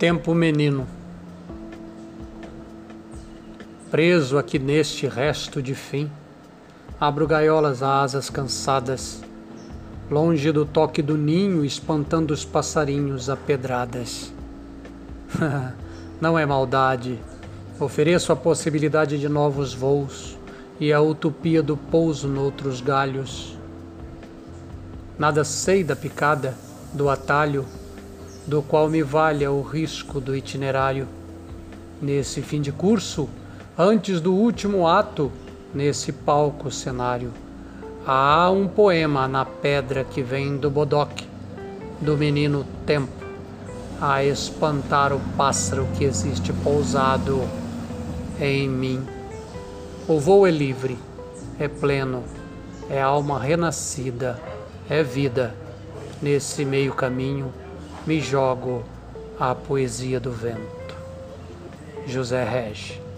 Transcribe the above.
Tempo menino. Preso aqui neste resto de fim, abro gaiolas a asas cansadas, longe do toque do ninho, espantando os passarinhos a pedradas. Não é maldade, ofereço a possibilidade de novos voos e a utopia do pouso noutros galhos. Nada sei da picada, do atalho, do qual me valha o risco do itinerário. Nesse fim de curso, antes do último ato, nesse palco cenário, há um poema na pedra que vem do bodoque, do menino tempo, a espantar o pássaro que existe pousado em mim. O voo é livre, é pleno, é alma renascida, é vida. Nesse meio caminho, me jogo à poesia do vento. José Regi